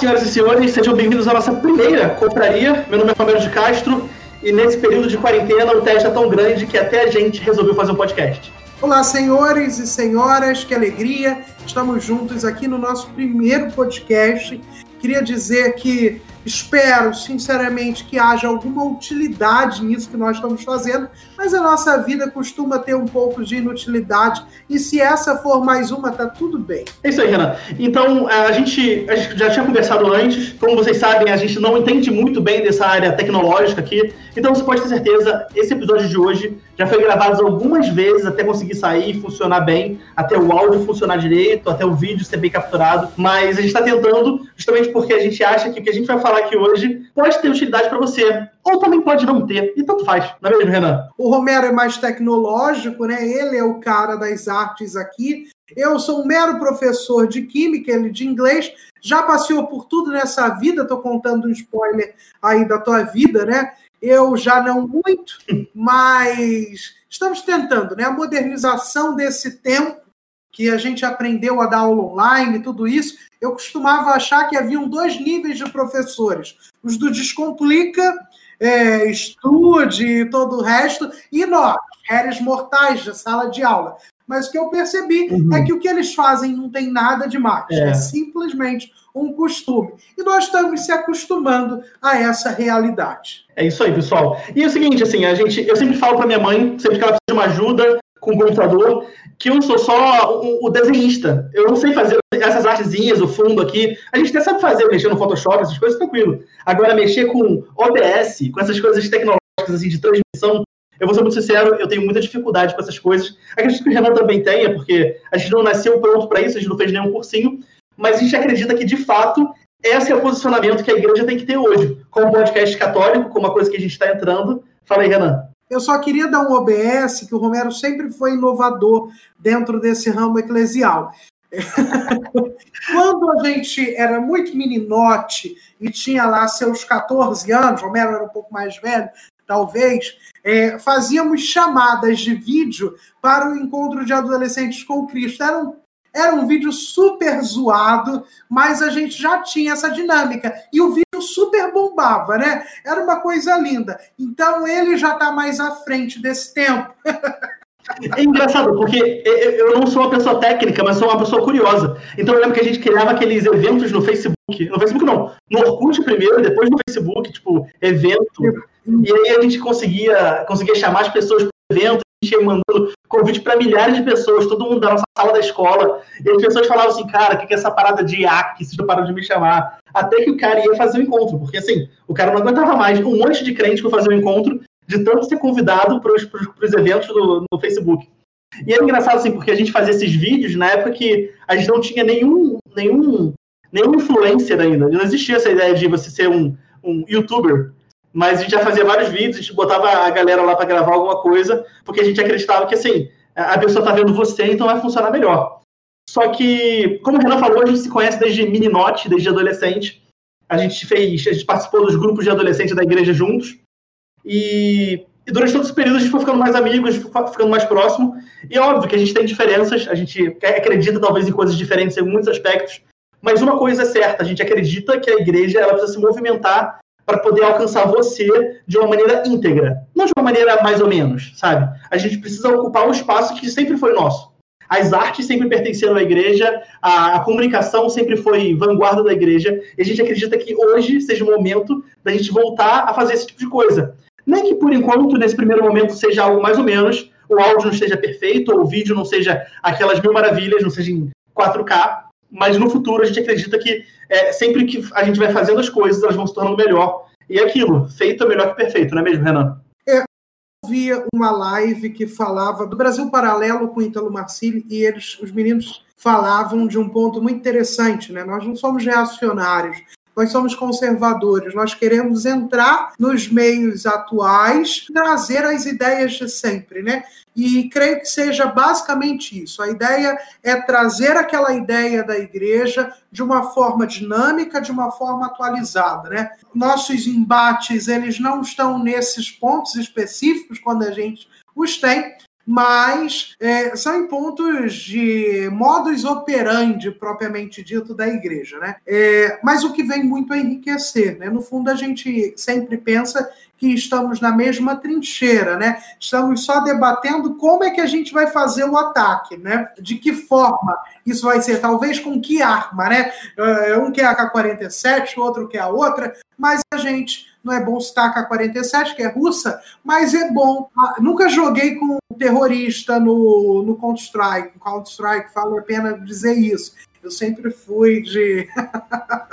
senhoras e senhores, sejam bem-vindos à nossa primeira compraria. Meu nome é Romero de Castro e nesse período de quarentena o teste é tão grande que até a gente resolveu fazer um podcast. Olá, senhores e senhoras, que alegria! Estamos juntos aqui no nosso primeiro podcast. Queria dizer que Espero, sinceramente, que haja alguma utilidade nisso que nós estamos fazendo, mas a nossa vida costuma ter um pouco de inutilidade, e se essa for mais uma, tá tudo bem. É isso aí, Renan. Então, a gente, a gente já tinha conversado antes, como vocês sabem, a gente não entende muito bem dessa área tecnológica aqui, então você pode ter certeza, esse episódio de hoje já foi gravado algumas vezes até conseguir sair e funcionar bem, até o áudio funcionar direito, até o vídeo ser bem capturado, mas a gente está tentando, justamente porque a gente acha que o que a gente vai falar aqui hoje pode ter utilidade para você, ou também pode não ter, e tanto faz, não é mesmo, Renan? O Romero é mais tecnológico, né? Ele é o cara das artes aqui. Eu sou um mero professor de química, ele de inglês, já passeou por tudo nessa vida, estou contando um spoiler aí da tua vida, né? Eu já não muito, mas estamos tentando, né? A modernização desse tempo que a gente aprendeu a dar aula online, tudo isso, eu costumava achar que haviam dois níveis de professores: os do Descomplica, é, Estude e todo o resto, e nós, réis mortais de sala de aula. Mas o que eu percebi uhum. é que o que eles fazem não tem nada demais, é. é simplesmente um costume. E nós estamos se acostumando a essa realidade. É isso aí, pessoal. E é o seguinte, assim, a gente, eu sempre falo para minha mãe, sempre que ela precisa de uma ajuda, com computador, que eu sou só o, o, desenhista. Eu não sei fazer essas artezinhas, o fundo aqui. A gente até sabe fazer, mexer no Photoshop, essas coisas, tranquilo. Agora, mexer com OBS, com essas coisas tecnológicas assim, de transmissão, eu vou ser muito sincero, eu tenho muita dificuldade com essas coisas. Acredito que o Renan também tenha, porque a gente não nasceu pronto para isso, a gente não fez nenhum cursinho, mas a gente acredita que, de fato, esse é o posicionamento que a igreja tem que ter hoje, como podcast católico, como uma coisa que a gente está entrando. Fala aí, Renan. Eu só queria dar um OBS, que o Romero sempre foi inovador dentro desse ramo eclesial. Quando a gente era muito meninote e tinha lá seus 14 anos, Romero era um pouco mais velho, talvez, é, fazíamos chamadas de vídeo para o encontro de adolescentes com Cristo. Eram era um vídeo super zoado, mas a gente já tinha essa dinâmica. E o vídeo super bombava, né? Era uma coisa linda. Então ele já está mais à frente desse tempo. É engraçado, porque eu não sou uma pessoa técnica, mas sou uma pessoa curiosa. Então eu lembro que a gente criava aqueles eventos no Facebook. No Facebook não, no Orkut primeiro, depois no Facebook, tipo, evento. E aí a gente conseguia, conseguia chamar as pessoas para o evento, mandando convite para milhares de pessoas, todo mundo da nossa sala da escola. E as pessoas falavam assim, cara, o que é essa parada de IAC? Vocês não param de me chamar. Até que o cara ia fazer o encontro, porque assim, o cara não aguentava mais. Um monte de crente que fazer o encontro, de tanto ser convidado para os eventos do, no Facebook. E é engraçado assim, porque a gente fazia esses vídeos na época que a gente não tinha nenhum, nenhum, nenhum influencer ainda. Não existia essa ideia de você ser um, um youtuber mas a gente já fazia vários vídeos, a gente botava a galera lá para gravar alguma coisa, porque a gente acreditava que assim, a pessoa está vendo você, então vai funcionar melhor. Só que, como o Renan falou, a gente se conhece desde meninote, desde adolescente. A gente fez, a gente participou dos grupos de adolescentes da igreja juntos. E, e durante todo esse período a gente foi ficando mais amigos, ficando mais próximo. E é óbvio que a gente tem diferenças, a gente acredita talvez em coisas diferentes em muitos aspectos. Mas uma coisa é certa, a gente acredita que a igreja ela precisa se movimentar para poder alcançar você de uma maneira íntegra, não de uma maneira mais ou menos, sabe? A gente precisa ocupar um espaço que sempre foi nosso. As artes sempre pertenceram à igreja, a, a, comunicação sempre foi vanguarda da igreja, e a gente acredita que hoje seja o momento da gente voltar a fazer esse tipo de coisa. Nem que por enquanto, nesse primeiro momento, seja algo mais ou menos, o áudio não esteja perfeito, ou o vídeo não seja aquelas mil maravilhas, não seja em 4K, mas no futuro a gente acredita que é, sempre que a gente vai fazendo as coisas, elas vão se tornando melhor. E é aquilo, feito é melhor que perfeito, não é mesmo, Renan? É, eu via uma live que falava do Brasil Paralelo com Italo Marcilli e eles, os meninos falavam de um ponto muito interessante, né? Nós não somos reacionários, nós somos conservadores, nós queremos entrar nos meios atuais, trazer as ideias de sempre, né? E creio que seja basicamente isso. A ideia é trazer aquela ideia da igreja de uma forma dinâmica, de uma forma atualizada, né? Nossos embates, eles não estão nesses pontos específicos quando a gente os tem, mas é, são em pontos de modus operandi propriamente dito da igreja, né? É, mas o que vem muito a enriquecer, né? No fundo, a gente sempre pensa que estamos na mesma trincheira, né? Estamos só debatendo como é que a gente vai fazer o ataque, né? De que forma isso vai ser, talvez com que arma, né? É, um quer a K-47, outro quer a outra, mas a gente não é bom citar a K-47, que é russa, mas é bom. Ah, nunca joguei com um terrorista no, no Counter-Strike. Counter-Strike, vale a pena dizer isso. Eu sempre fui de.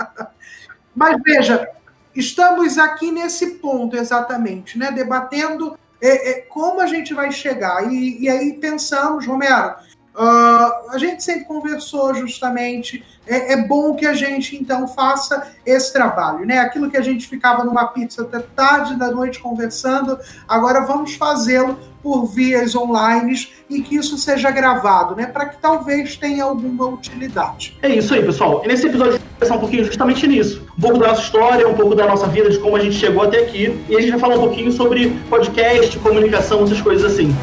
mas veja, estamos aqui nesse ponto exatamente, né? Debatendo é, é, como a gente vai chegar. E, e aí pensamos, Romero, uh, a gente sempre conversou justamente. É, é, bom que a gente então faça esse trabalho, né? Aquilo que a gente ficava numa pizza até tarde da noite conversando, agora vamos fazê-lo por vias online e que isso seja gravado, né? Para que talvez tenha alguma utilidade. É isso aí, pessoal. E nesse episódio vai pensar um pouquinho justamente nisso. Um pouco da nossa história, um pouco da nossa vida, de como a gente chegou até aqui. E a gente vai falar um pouquinho sobre podcast, comunicação, essas coisas assim.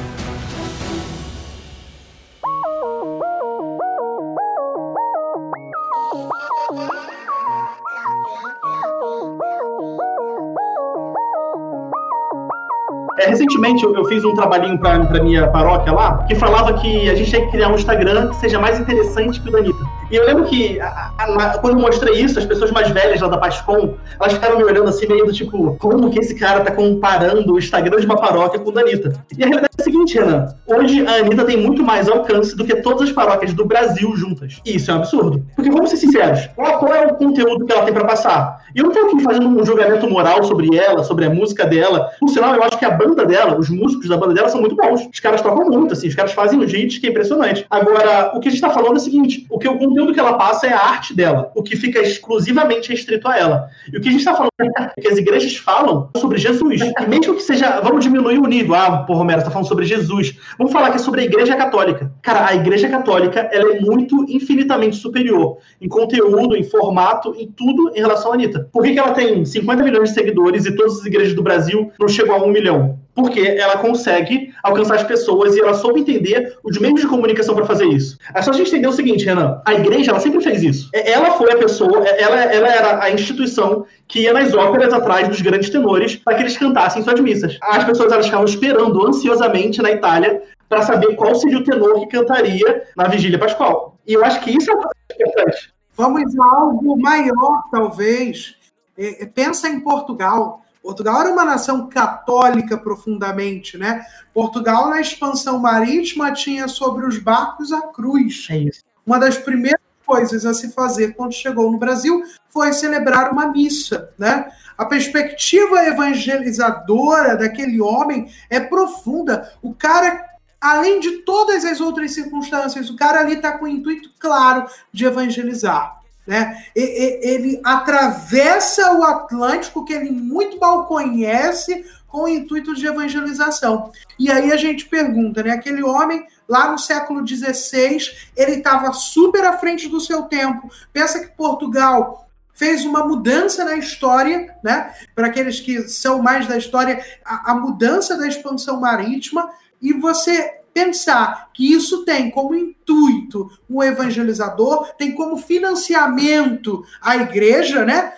Recentemente eu, eu, fiz um trabalhinho para minha paróquia lá, que falava que a gente tem que criar um Instagram que seja mais interessante que o da Anitta. E eu lembro que a, a, quando eu mostrei isso, as pessoas mais velhas lá da Pascom, elas ficaram me olhando assim, meio do tipo, como que esse cara tá comparando o Instagram de uma paróquia com o da Anitta? E a realidade é a seguinte, Renan. Hoje a Anitta tem muito mais alcance do que todas as paróquias do Brasil juntas. E isso é um absurdo. Porque vamos ser sinceros, qual, é o conteúdo que ela tem para passar? E eu não tô aqui fazendo um julgamento moral sobre ela, sobre a música dela. Por sinal, eu acho que a banda banda dela, os músicos da banda dela são muito bons. Os caras tocam muito, assim, os caras fazem um hits que é impressionante. Agora, o que a gente tá falando é o seguinte: o que o conteúdo que ela passa é a arte dela, o que fica exclusivamente restrito a ela. E o que a gente tá falando é que as igrejas falam sobre Jesus. E mesmo que seja, vamos diminuir o nível. Ah, pô, Romero, você tá falando sobre Jesus. Vamos falar que é sobre a igreja católica. Cara, a igreja católica, ela é muito infinitamente superior em conteúdo, em formato, em tudo em relação à Anitta. Por que, que ela tem 50 milhões de seguidores e todas as igrejas do Brasil não chegam a um milhão? Porque ela consegue alcançar as pessoas e ela soube entender os meios de comunicação para fazer isso. É só a gente entender o seguinte, Renan, a igreja ela sempre fez isso. É, ela foi a pessoa, é, ela, ela era a instituição que ia nas óperas atrás dos grandes tenores para que eles cantassem suas missas. As pessoas elas ficavam esperando ansiosamente na Itália para saber qual seria o tenor que cantaria na vigília pascual. E eu acho que isso é importante. Vamos a algo maior, talvez. É, pensa em Portugal Portugal era uma nação católica profundamente, né? Portugal, na expansão marítima, tinha sobre os barcos a cruz. É isso. Uma das primeiras coisas a se fazer quando chegou no Brasil foi celebrar uma missa, né? A perspectiva evangelizadora daquele homem é profunda. O cara, além de todas as outras circunstâncias, o cara ali está com o intuito claro de evangelizar. Né? Ele atravessa o Atlântico, que ele muito mal conhece, com o intuito de evangelização. E aí a gente pergunta, né? Aquele homem lá no século XVI, ele estava super à frente do seu tempo. Pensa que Portugal fez uma mudança na história, né? Para aqueles que são mais da história, a, a mudança da expansão marítima. E você pensar que isso tem como intuito um evangelizador, tem como financiamento a igreja, né?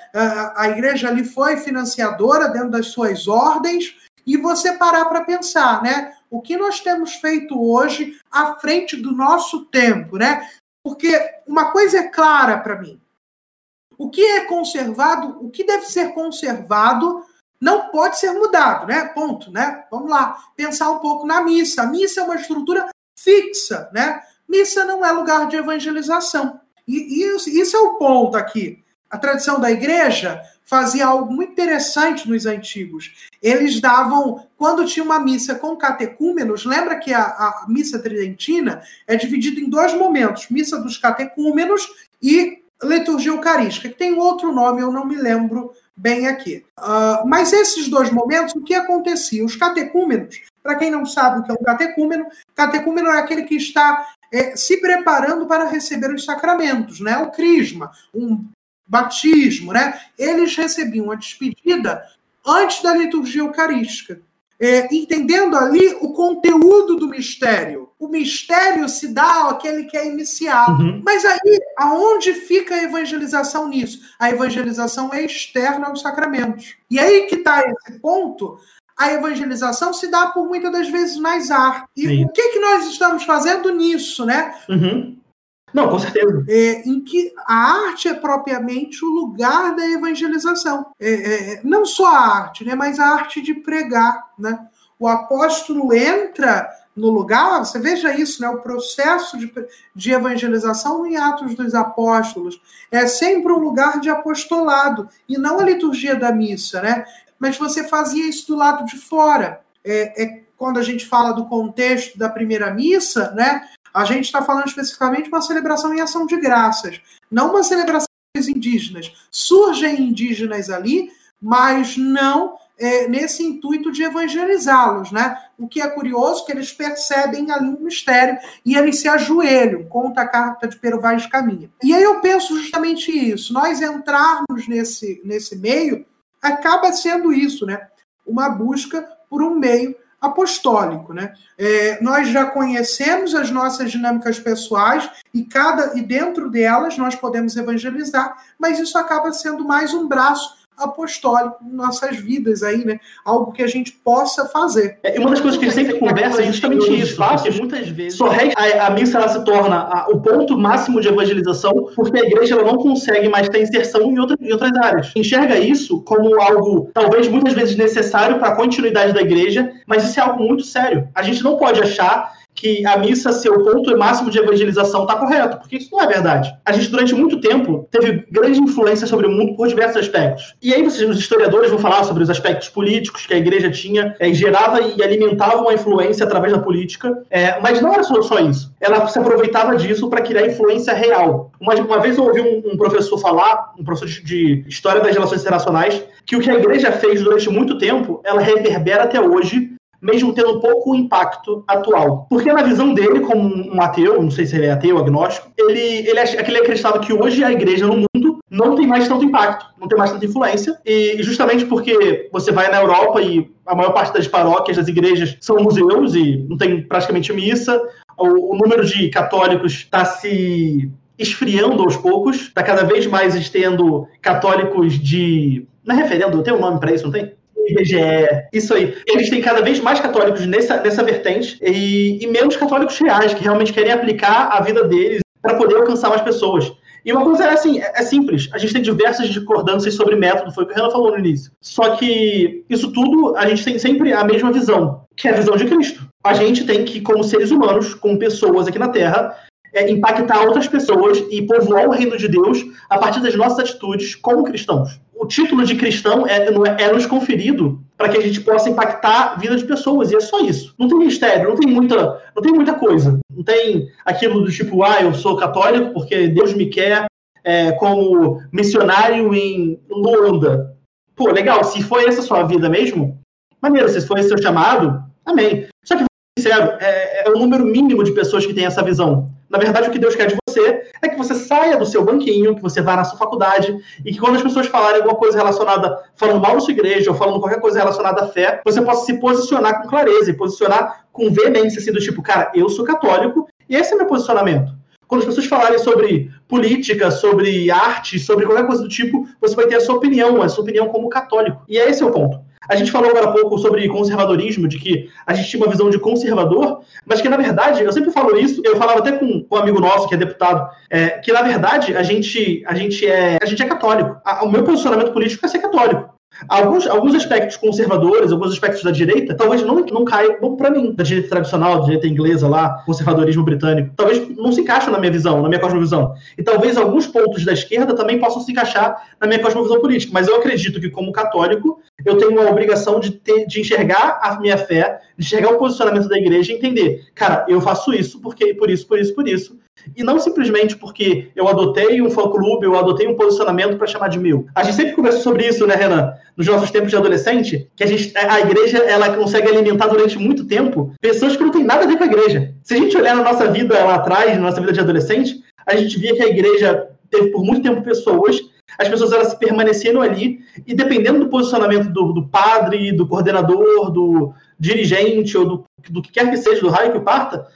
A igreja ali foi financiadora dentro das suas ordens, e você parar para pensar, né? O que nós temos feito hoje à frente do nosso tempo, né? Porque uma coisa é clara para mim. O que é conservado, o que deve ser conservado não pode ser mudado, né? Ponto, né? Vamos lá, pensar um pouco na missa. A missa é uma estrutura fixa, né? Missa não é lugar de evangelização. E isso, isso é o ponto aqui. A tradição da igreja fazia algo muito interessante nos antigos. Eles davam, quando tinha uma missa com catecúmenos, lembra que a, a missa tridentina é dividida em dois momentos: missa dos catecúmenos e liturgia eucarística, que tem outro nome, eu não me lembro bem aqui. Uh, mas esses dois momentos, o que acontecia? Os catecúmenos, para quem não sabe o que é um catecúmeno, catecúmeno é aquele que está é, se preparando para receber os sacramentos, né? O crisma, um batismo, né? Eles recebiam a despedida antes da liturgia eucarística. é, entendendo ali o conteúdo do mistério. O mistério se dá àquele que é iniciado. Uhum. Mas aí, aonde fica a evangelização nisso? A evangelização é externa aos sacramentos. E aí que está esse ponto a evangelização se dá por muitas das vezes mais arte. E Sim. o que, que nós estamos fazendo nisso, né? Uhum. Não, com certeza. É, em que a arte é propriamente o lugar da evangelização. É, é, não só a arte, né, mas a arte de pregar. Né? O apóstolo entra no lugar, você veja isso, né, o processo de, de evangelização em Atos dos Apóstolos é sempre um lugar de apostolado, e não a liturgia da missa. Né? Mas você fazia isso do lado de fora. É, é quando a gente fala do contexto da primeira missa, né? A gente está falando especificamente de uma celebração em ação de graças, não uma celebração indígenas. Surgem indígenas ali, mas não é, nesse intuito de evangelizá-los, né? O que é curioso que eles percebem ali um mistério e eles se ajoelham, conta a carta de Pero Vaz Caminha. E aí eu penso justamente isso, nós entrarmos nesse, nesse meio acaba sendo isso, né? Uma busca por um meio apostólico, né? É, nós já conhecemos as nossas dinâmicas pessoais e cada e dentro delas nós podemos evangelizar, mas isso acaba sendo mais um braço apostólico em nossas vidas aí, né? Algo que a gente possa fazer. É, uma das coisas que a gente sempre conversa é justamente isso, porque muitas vezes só a, a missa ela se torna a, o ponto máximo de evangelização porque a igreja ela não consegue mais ter inserção em, outra, em outras áreas. Enxerga isso como algo talvez muitas vezes necessário para a continuidade da igreja, mas isso é algo muito sério. A gente não pode achar que a missa ser o ponto máximo de evangelização está correto, porque isso não é verdade. A gente, durante muito tempo, teve grande influência sobre o mundo por diversos aspectos. E aí, vocês, os historiadores vão falar sobre os aspectos políticos que a igreja tinha, é, gerava e alimentava uma influência através da política, é, mas não era só, só isso. Ela se aproveitava disso para criar influência real. Uma, uma vez eu ouvi um, um professor falar, um professor de, de História das Relações Internacionais, que o que a igreja fez durante muito tempo, ela reverbera até hoje mesmo tendo pouco impacto atual. Porque na visão dele, como um ateu, não sei se ele é ateu, agnóstico, ele, ele, ele acreditava que hoje a igreja no mundo não tem mais tanto impacto, não tem mais tanta influência, e justamente porque você vai na Europa e a maior parte das paróquias, das igrejas, são museus e não tem praticamente missa, o, o número de católicos está se esfriando aos poucos, está cada vez mais tendo católicos de. Não é referendo, tem um nome para isso, não tem? IBGE, isso aí. Eles têm cada vez mais católicos nessa, nessa vertente e, e menos católicos reais, que realmente querem aplicar a vida deles para poder alcançar mais pessoas. E uma coisa é assim, é, é simples. A gente tem diversas discordâncias sobre método, foi o que o Renan falou no início. Só que isso tudo, a gente tem sempre a mesma visão, que é a visão de Cristo. A gente tem que, como seres humanos, como pessoas aqui na Terra, é, impactar outras pessoas e povoar o reino de Deus a partir das nossas atitudes como cristãos. O título de cristão é, é, é nos conferido para que a gente possa impactar a vida de pessoas, e é só isso. Não tem mistério, não tem muita, não tem muita coisa. Não tem aquilo do tipo, ah, eu sou católico porque Deus me quer é, como missionário em Luanda. Pô, legal, se foi essa sua vida mesmo, maneiro, se foi esse seu chamado, amém. Só que, sincero, é, é o número mínimo de pessoas que tem essa visão. Na verdade, o que Deus quer de você é que você saia do seu banquinho, que você vá na sua faculdade, e que quando as pessoas falarem alguma coisa relacionada, falando mal da sua igreja, ou falando qualquer coisa relacionada à fé, você possa se posicionar com clareza e posicionar com veemência, assim, do tipo, cara, eu sou católico, e esse é meu posicionamento. Quando as pessoas falarem sobre política, sobre arte, sobre qualquer coisa do tipo, você vai ter a sua opinião, a sua opinião como católico. E esse é o ponto. A gente falou agora há pouco sobre conservadorismo, de que a gente tinha uma visão de conservador, mas que, na verdade, eu sempre falo isso, eu falava até com, um amigo nosso, que é deputado, é, que, na verdade, a gente, a gente, é, a gente é católico. A, o meu posicionamento político é ser católico. Alguns, alguns aspectos conservadores, alguns aspectos da direita, talvez não, não caiam para mim, da direita tradicional, da direita inglesa lá, conservadorismo britânico. Talvez não se encaixem na minha visão, na minha cosmovisão. E talvez alguns pontos da esquerda também possam se encaixar na minha cosmovisão política. Mas eu acredito que, como católico, eu tenho a obrigação de, ter, de enxergar a minha fé, de enxergar o posicionamento da igreja e entender, cara, eu faço isso porque por isso, por isso, por isso. E não simplesmente porque eu adotei um fã-clube, eu adotei um posicionamento para chamar de meu. A gente sempre conversou sobre isso, né, Renan? Nos nossos tempos de adolescente, que a, gente, a igreja ela consegue alimentar durante muito tempo pessoas que não têm nada a ver com a igreja. Se a gente olhar na nossa vida lá atrás, na nossa vida de adolescente, a gente via que a igreja teve por muito tempo pessoas as pessoas elas permanecendo ali e dependendo do posicionamento do, do padre, do coordenador, do dirigente ou do, do que quer que seja, do raio que parta,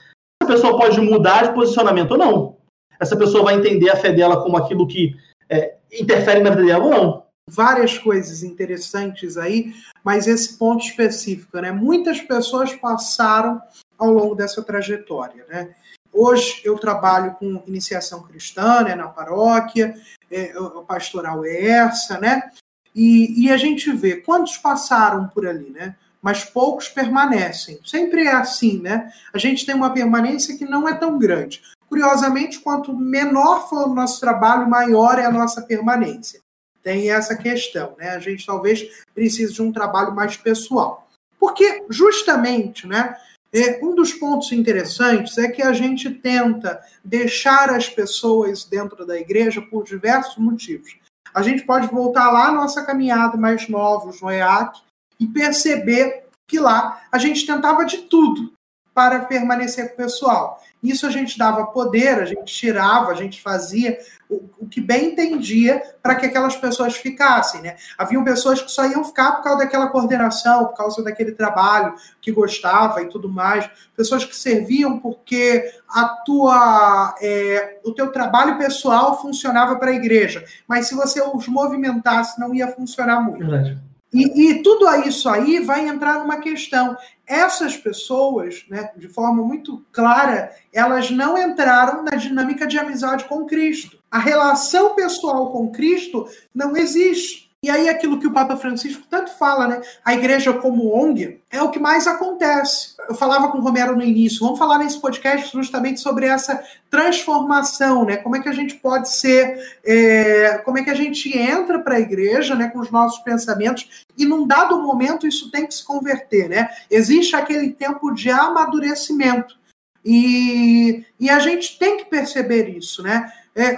pessoa pode mudar de posicionamento ou não. Essa pessoa vai entender a fé dela como aquilo que é, interfere na vida dela ou não. Várias coisas interessantes aí, mas esse ponto específico, né? Muitas pessoas passaram ao longo dessa trajetória, né? Hoje eu trabalho com iniciação cristã né, na paróquia, é, o pastoral é essa, né? E, e, a gente vê quantos passaram por ali, né? Mas poucos permanecem. Sempre é assim, né? A gente tem uma permanência que não é tão grande. Curiosamente, quanto menor for o nosso trabalho, maior é a nossa permanência. Tem essa questão, né? A gente talvez precise de um trabalho mais pessoal. Porque, justamente, né? É, um dos pontos interessantes é que a gente tenta deixar as pessoas dentro da igreja por diversos motivos. A gente pode voltar lá à nossa caminhada mais novos no EAC e perceber que lá a gente tentava de tudo para permanecer com o pessoal. Isso a gente dava poder, a gente tirava, a gente fazia o, o que bem entendia para que aquelas pessoas ficassem. Né? Haviam pessoas que só iam ficar por causa daquela coordenação, por causa daquele trabalho que gostava e tudo mais. Pessoas que serviam porque a tua, é, o teu trabalho pessoal funcionava para a igreja. Mas se você os movimentasse, não ia funcionar muito. Verdade. E, e, tudo isso aí vai entrar numa questão. Essas pessoas, né, de forma muito clara, elas não entraram na dinâmica de amizade com Cristo. A relação pessoal com Cristo não existe. E aí aquilo que o Papa Francisco tanto fala, né? A igreja como ONG é o que mais acontece. Eu falava com o Romero no início, vamos falar nesse podcast justamente sobre essa transformação, né? Como é que a gente pode ser, é, como é que a gente entra para a igreja, né, com os nossos pensamentos e num dado momento isso tem que se converter, né? Existe aquele tempo de amadurecimento e, e a gente tem que perceber isso, né? É,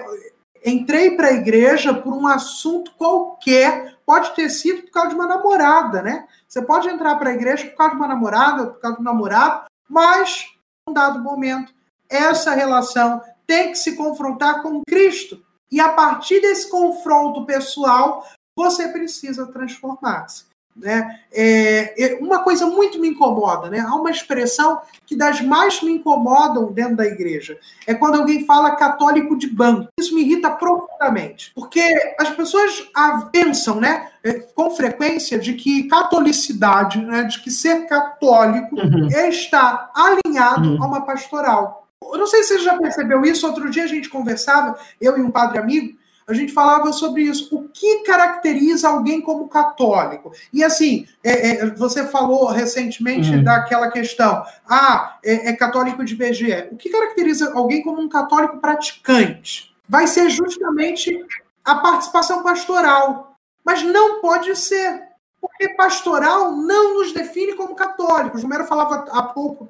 entrei para a igreja por um assunto qualquer, pode ter sido por causa de uma namorada, né? Você pode entrar para a igreja por causa de uma namorada, por causa de um namorado, mas, em um dado momento, essa relação tem que se confrontar com Cristo. E a partir desse confronto pessoal, você precisa transformar-se. Né? É, é, uma coisa muito me incomoda, né? há uma expressão que das mais me incomodam dentro da igreja, é quando alguém fala católico de banco. Isso me irrita profundamente, porque as pessoas pensam né, é, com frequência de que catolicidade, né, de que ser católico uhum. está alinhado uhum. a uma pastoral. Eu não sei se você já percebeu isso, outro dia a gente conversava, eu e um padre amigo, a gente falava sobre isso. O que caracteriza alguém como católico? E assim, é, é, você falou recentemente uhum. daquela questão, ah, é, é, católico de BGE. O que caracteriza alguém como um católico praticante? Vai ser justamente a participação pastoral. Mas não pode ser. Porque pastoral não nos define como católicos. O Romero falava há pouco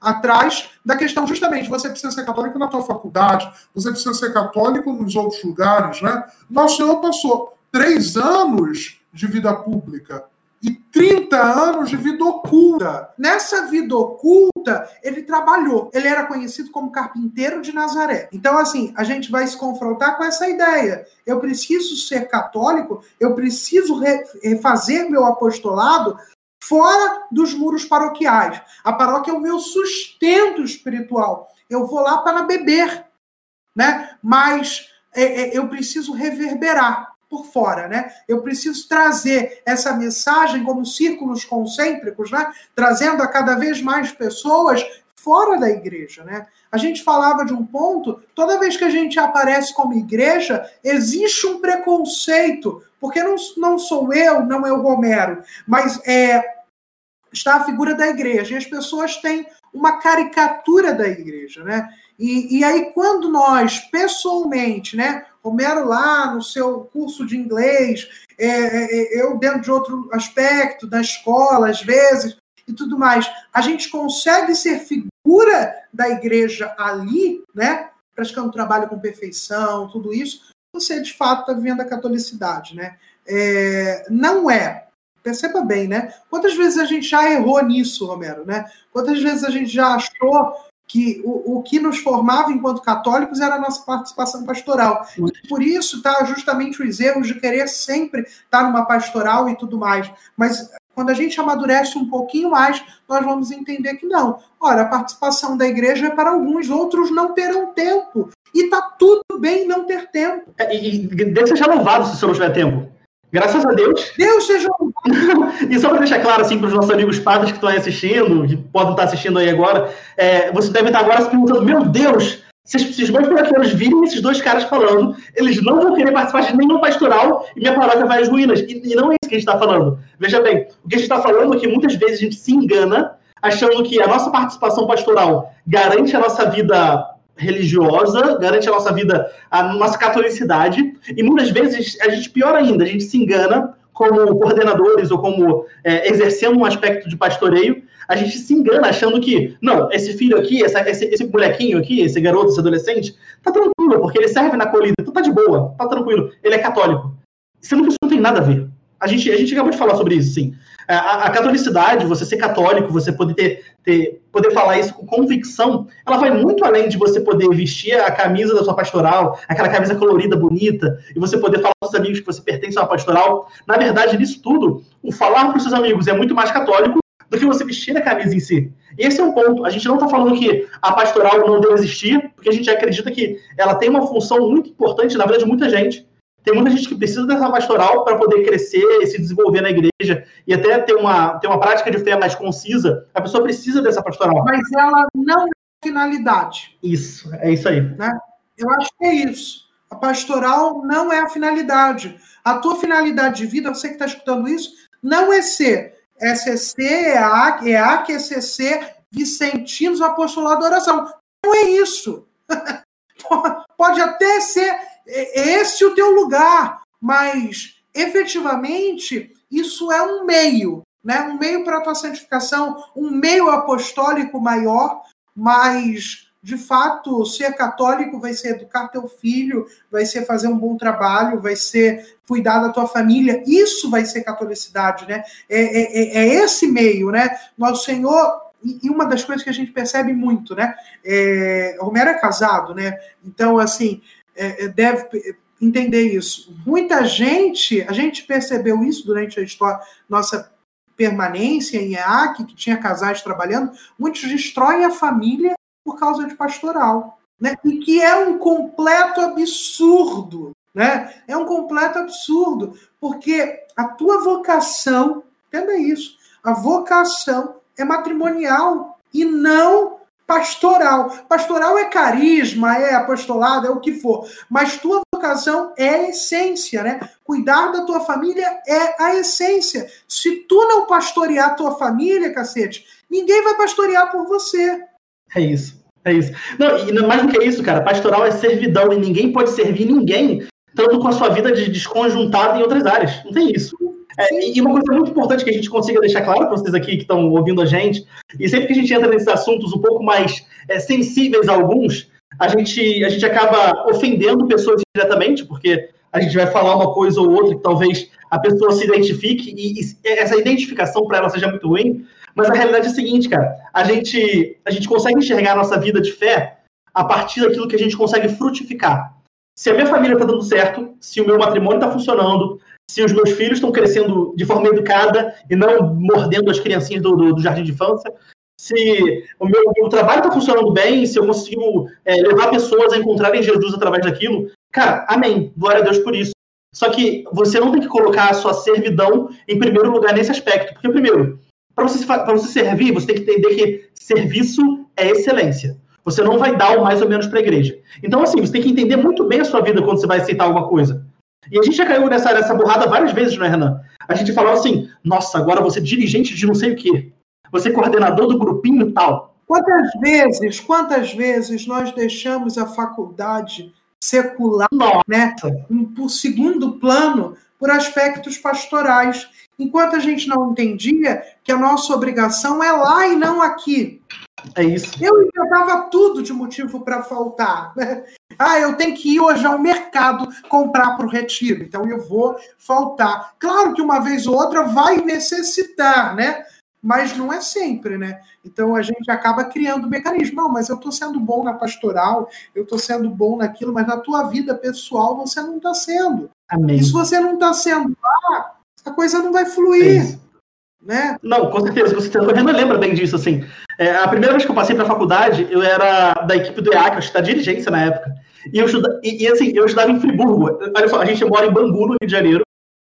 atrás da questão justamente, você precisa ser católico na tua faculdade, você precisa ser católico nos outros lugares, né? Nosso Senhor passou três anos de vida pública e 30 anos de vida oculta. Nessa vida oculta, ele trabalhou. Ele era conhecido como carpinteiro de Nazaré. Então, assim, a gente vai se confrontar com essa ideia. Eu preciso ser católico, eu preciso refazer meu apostolado fora dos muros paroquiais. A paróquia é o meu sustento espiritual. Eu vou lá para beber, né? Mas é, é, eu preciso reverberar por fora, né? Eu preciso trazer essa mensagem como círculos concêntricos, né? Trazendo a cada vez mais pessoas fora da igreja, né? A gente falava de um ponto, toda vez que a gente aparece como igreja, existe um preconceito, porque não, não sou eu, não é o Romero, mas é está a figura da igreja. E as pessoas têm uma caricatura da igreja, né? E, e aí, quando nós, pessoalmente, né? Romero lá no seu curso de inglês, é, é, é, eu dentro de outro aspecto, da escola, às vezes, e tudo mais, a gente consegue ser figura da igreja ali, né? Praticando trabalho com perfeição, tudo isso, você de fato está vivendo a catolicidade, né? É, não é Perceba bem, né? Quantas vezes a gente já errou nisso, Romero, né? Quantas vezes a gente já achou que o, o que nos formava enquanto católicos era a nossa participação pastoral. Por isso está justamente os erros de querer sempre estar numa pastoral e tudo mais. Mas quando a gente amadurece um pouquinho mais, nós vamos entender que não. Ora, a participação da igreja é para alguns, outros não terão tempo. E está tudo bem não ter tempo. É, e, e deve ser louvado se o senhor não tiver tempo. Graças a Deus. Deus seja E só para deixar claro assim, para os nossos amigos padres que estão aí assistindo, que podem estar assistindo aí agora, é, você deve estar agora se perguntando: meu Deus, se esses bons paroquianos virem esses dois caras falando, eles não vão querer participar de nenhum pastoral e minha paróquia vai às ruínas. E, e não é isso que a gente está falando. Veja bem, o que a gente está falando é que muitas vezes a gente se engana achando que a nossa participação pastoral garante a nossa vida religiosa, garante a nossa vida, a nossa catolicidade, e muitas vezes a gente, pior ainda, a gente se engana como coordenadores ou como é, exercendo um aspecto de pastoreio, a gente se engana achando que, não, esse filho aqui, essa, esse, esse molequinho aqui, esse garoto, esse adolescente, tá tranquilo, porque ele serve na colina, então tá de boa, tá tranquilo, ele é católico. Sendo que isso não tem nada a ver. A gente, a gente acabou de falar sobre isso, sim. A, a, catolicidade, você ser católico, você poder ter, ter, poder falar isso com convicção, ela vai muito além de você poder vestir a camisa da sua pastoral, aquela camisa colorida, bonita, e você poder falar para os amigos que você pertence a uma pastoral. Na verdade, nisso tudo, o falar para os seus amigos é muito mais católico do que você vestir a camisa em si. E esse é um ponto. A gente não está falando que a pastoral não deve existir, porque a gente acredita que ela tem uma função muito importante na vida de muita gente. Tem muita gente que precisa dessa pastoral para poder crescer e se desenvolver na igreja e até ter uma, ter uma prática de fé mais concisa. A pessoa precisa dessa pastoral. Mas ela não é finalidade. Isso, é isso aí. Né? Eu acho que é isso. A pastoral não é a finalidade. A tua finalidade de vida, você que está escutando isso, não é ser SCC, EAC, EAC, ECC, Vicentinos, Apostolado da Oração. Não é isso. Pode até ser é, esse o teu lugar, mas efetivamente isso é um meio, né? Um meio para a tua santificação, um meio apostólico maior, mas de fato, ser católico vai ser educar teu filho, vai ser fazer um bom trabalho, vai ser cuidar da tua família. Isso vai ser catolicidade, né? É, é, é, é esse meio, né? Nosso Senhor e uma das coisas que a gente percebe muito, né? É, Romero é casado, né? Então, assim, é, é, deve entender isso. Muita gente, a gente percebeu isso durante a história, nossa permanência em EAC, que tinha casais trabalhando, muitos destroem a família por causa de pastoral, né? E que é um completo absurdo, né? É um completo absurdo, porque a tua vocação, entenda isso, a vocação é matrimonial e não pastoral. Pastoral é carisma, é apostolado, é o que for. Mas tua vocação é a essência, né? Cuidar da tua família é a essência. Se tu não pastorear tua família, cacete, ninguém vai pastorear por você. É isso. É isso. Não, e mais do que isso, cara, pastoral é servidão e ninguém pode servir ninguém tanto com a sua vida de desconjuntada em outras áreas. Não tem isso. É, e uma coisa muito importante que a gente consiga deixar claro para vocês aqui que estão ouvindo a gente, e sempre que a gente entra nesses assuntos um pouco mais é, sensíveis a alguns, a gente, a gente acaba ofendendo pessoas diretamente, porque a gente vai falar uma coisa ou outra que talvez a pessoa se identifique e, e essa identificação para ela seja muito ruim. Mas a realidade é a seguinte, cara: a gente, a gente consegue enxergar a nossa vida de fé a partir daquilo que a gente consegue frutificar. Se a minha família está dando certo, se o meu matrimônio está funcionando, se os meus filhos estão crescendo de forma educada e não mordendo as criancinhas do, do, do jardim de infância, se o meu, meu trabalho está funcionando bem, se eu consigo é, levar pessoas a encontrarem Jesus através daquilo, cara, amém. Glória a Deus por isso. Só que você não tem que colocar a sua servidão em primeiro lugar nesse aspecto. Porque, primeiro, para você, você servir, você tem que entender que serviço é excelência. Você não vai dar o mais ou menos para a igreja. Então, assim, você tem que entender muito bem a sua vida quando você vai aceitar alguma coisa. E a gente já caiu nessa, nessa burrada várias vezes, não é, Renan? A gente falava assim, nossa, agora você é dirigente de não sei o quê. Você é coordenador do grupinho tal. Quantas vezes, quantas vezes nós deixamos a faculdade secular, nossa. né, por segundo plano, por aspectos pastorais, enquanto a gente não entendia que a nossa obrigação é lá e não aqui. É isso. Eu inventava tudo de motivo para faltar. Né? Ah, eu tenho que ir hoje ao mercado comprar para o retiro, então eu vou faltar. Claro que uma vez ou outra vai necessitar, né? mas não é sempre, né? Então a gente acaba criando mecanismo. Não, mas eu estou sendo bom na pastoral, eu estou sendo bom naquilo, mas na tua vida pessoal você não está sendo. Amém. E se você não está sendo lá, a coisa não vai fluir. É né? Não, com certeza, com certeza. O Renan lembra bem disso, assim. É, a primeira vez que eu passei para a faculdade, eu era da equipe do EAC, acho que da dirigência na época. E, eu estuda, e, e, assim, eu estudava em Friburgo. Olha só, a gente mora em Bangu, no Rio de Janeiro,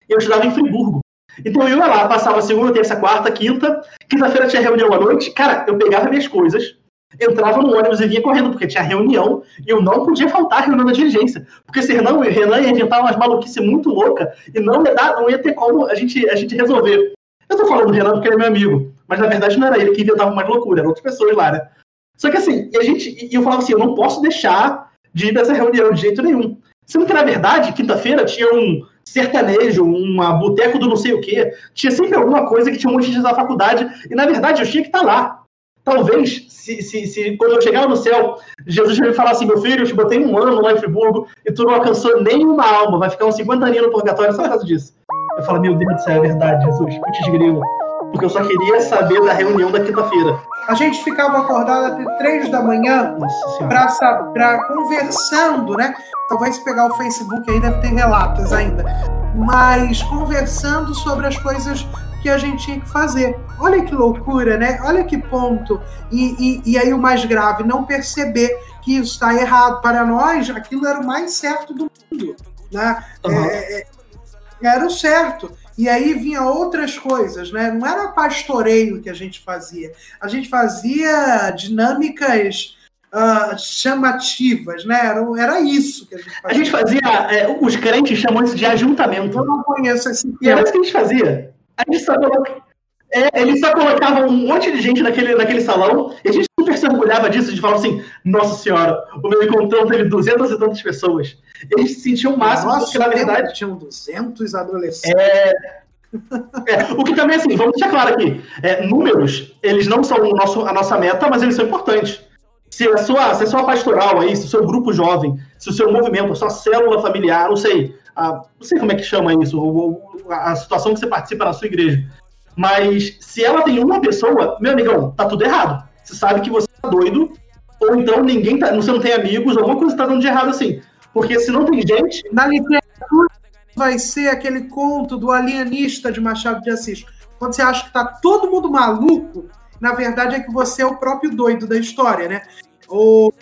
e eu estudava em Friburgo. Então eu ia lá, passava segunda, terça, quarta, quinta, quinta-feira tinha reunião à noite. Cara, eu pegava minhas coisas, entrava no ônibus e vinha correndo, porque tinha reunião, e eu não podia faltar a reunião da dirigência. Porque senão o Renan ia inventar umas maluquices muito loucas e não ia, dar, não ia ter como a gente, a gente resolver. Eu tô falando do Renan porque ele é meu amigo, mas na verdade não era ele que inventava mais loucura, eram outras pessoas lá, né? Só que assim, e a gente, e eu falava assim, eu não posso deixar de ir nessa reunião de jeito nenhum. Sendo que, na verdade, quinta-feira tinha um sertanejo, uma boteco do não sei o quê. Tinha sempre alguma coisa que tinha um monte de gente da faculdade. E, na verdade, eu tinha que estar lá. Talvez, se, se, se quando eu chegar no céu, Jesus vai me falar assim: meu filho, eu te botei um ano lá em Friburgo e tu não alcançou nenhuma alma, vai ficar uns 50 aninhos no purgatório só por causa disso. Eu falo: meu Deus do céu, é verdade, Jesus, putz grilo. Porque eu só queria saber da reunião da quinta-feira. A gente ficava acordado até três da manhã para conversando, né? Talvez pegar o Facebook aí deve ter relatos ainda. Mas conversando sobre as coisas que a gente tinha que fazer. Olha que loucura, né? Olha que ponto. E, e, e aí o mais grave, não perceber que isso está errado. Para nós, aquilo era o mais certo do mundo. Né? Uhum. É, era o certo. E aí vinha outras coisas, né? Não era pastoreio que a gente fazia. A gente fazia dinâmicas uh, chamativas, né? Era, era isso que a gente fazia. A gente fazia, é, os crentes chamam isso de ajuntamento. Eu não conheço esse E era isso que a gente fazia. A gente só colocava, é, eles só colocavam um monte de gente naquele, naquele salão e a gente super se orgulhava disso, de falar assim, nossa senhora, o meu encontrão teve 200 e tantas pessoas. Eles se sentiam o máximo, Nossa, porque na verdade. Tinham 200 adolescentes. É, é, o que também, assim, vamos deixar claro aqui: é, números, eles não são o nosso, a nossa meta, mas eles são importantes. Se a, sua, se a sua pastoral aí, se o seu grupo jovem, se o seu movimento, a sua célula familiar, não sei, a, não sei como é que chama isso, a, a situação que você participa na sua igreja. Mas se ela tem uma pessoa, meu amigão, tá tudo errado. Você sabe que você tá doido, ou então ninguém tá, você não tem amigos, alguma coisa tá dando de errado assim. Porque se não tem gente. Na literatura vai ser aquele conto do alienista de Machado de Assis. Quando você acha que tá todo mundo maluco, na verdade é que você é o próprio doido da história, né? Ou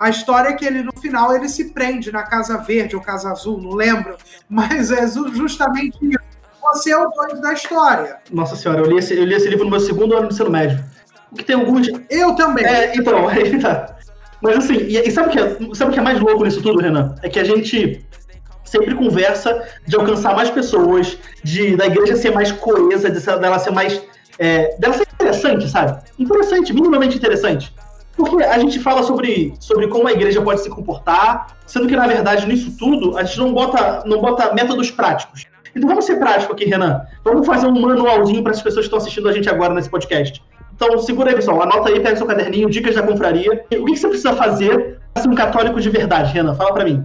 a história é que ele, no final, ele se prende na Casa Verde ou Casa Azul, não lembro. Mas é justamente isso. Você é o doido da história. Nossa senhora, eu li esse, eu li esse livro no meu segundo ano de ensino médio. O que tem alguns. Eu também. É, então, aí tá. Mas assim, e, e sabe o que, é, sabe o que é mais louco nisso tudo, Renan? É que a gente sempre conversa de alcançar mais pessoas, de da igreja ser mais coesa, de, dela ser mais. É, dela ser interessante, sabe? Interessante, minimamente interessante. Porque a gente fala sobre, sobre como a igreja pode se comportar, sendo que, na verdade, nisso tudo, a gente não bota, não bota métodos práticos. Então vamos ser práticos aqui, Renan. Vamos fazer um manualzinho para as pessoas que estão assistindo a gente agora nesse podcast. Então, segura aí, pessoal. Anota aí, pega seu caderninho, dicas da confraria. O que você precisa fazer para ser um católico de verdade, Renan? Fala para mim.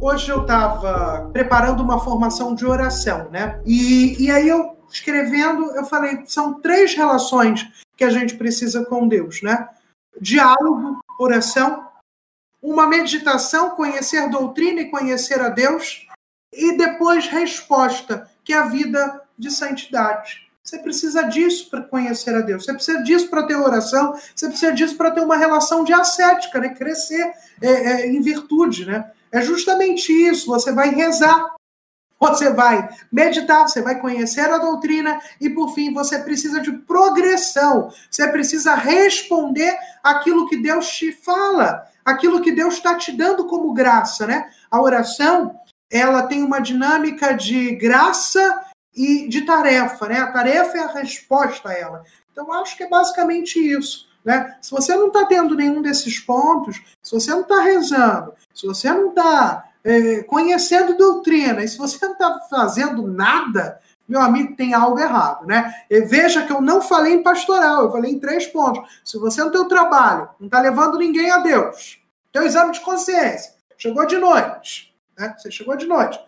Hoje eu estava preparando uma formação de oração, né? E, e aí eu, escrevendo, eu falei, são três relações que a gente precisa com Deus, né? Diálogo, oração, uma meditação, conhecer doutrina e conhecer a Deus, e depois resposta, que é a vida de santidade. Você precisa disso para conhecer a Deus. Você precisa disso para ter oração. Você precisa disso para ter uma relação de ascética, né? Crescer é, é, em virtude, né? É justamente isso. Você vai rezar, você vai meditar, você vai conhecer a doutrina e, por fim, você precisa de progressão. Você precisa responder aquilo que Deus te fala, aquilo que Deus está te dando como graça, né? A oração ela tem uma dinâmica de graça e de tarefa, né? A tarefa é a resposta a ela. Então, acho que é basicamente isso. Né? Se você não está tendo nenhum desses pontos, se você não está rezando, se você não está é, conhecendo doutrina, e se você não está fazendo nada, meu amigo, tem algo errado, né? E veja que eu não falei em pastoral, eu falei em três pontos. Se você no teu trabalho não está levando ninguém a Deus, teu exame de consciência, chegou de noite, né? Você chegou de noite.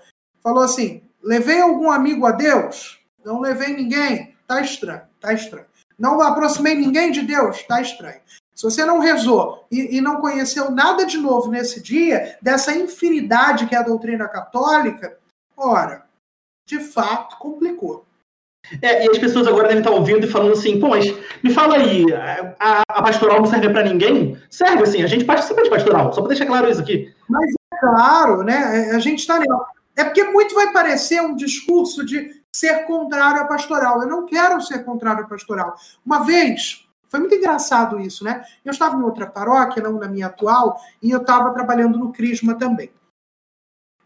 Falou assim: Levei algum amigo a Deus? Não levei ninguém? Tá estranho, tá estranho. Não aproximei ninguém de Deus? Tá estranho. Se você não rezou e, e, não conheceu nada de novo nesse dia, dessa infinidade que é a doutrina católica, ora, de fato, complicou. É, e as pessoas agora devem estar ouvindo e falando assim, pô, mas me fala aí, a, a pastoral não serve para ninguém? Serve, assim, a gente participa de pastoral, só para deixar claro isso aqui. Mas é claro, né, a gente está... É porque muito vai parecer um discurso de ser contrário à pastoral. Eu não quero ser contrário à pastoral. Uma vez, foi muito engraçado isso, né? Eu estava em outra paróquia, não na minha atual, e eu estava trabalhando no Crisma também.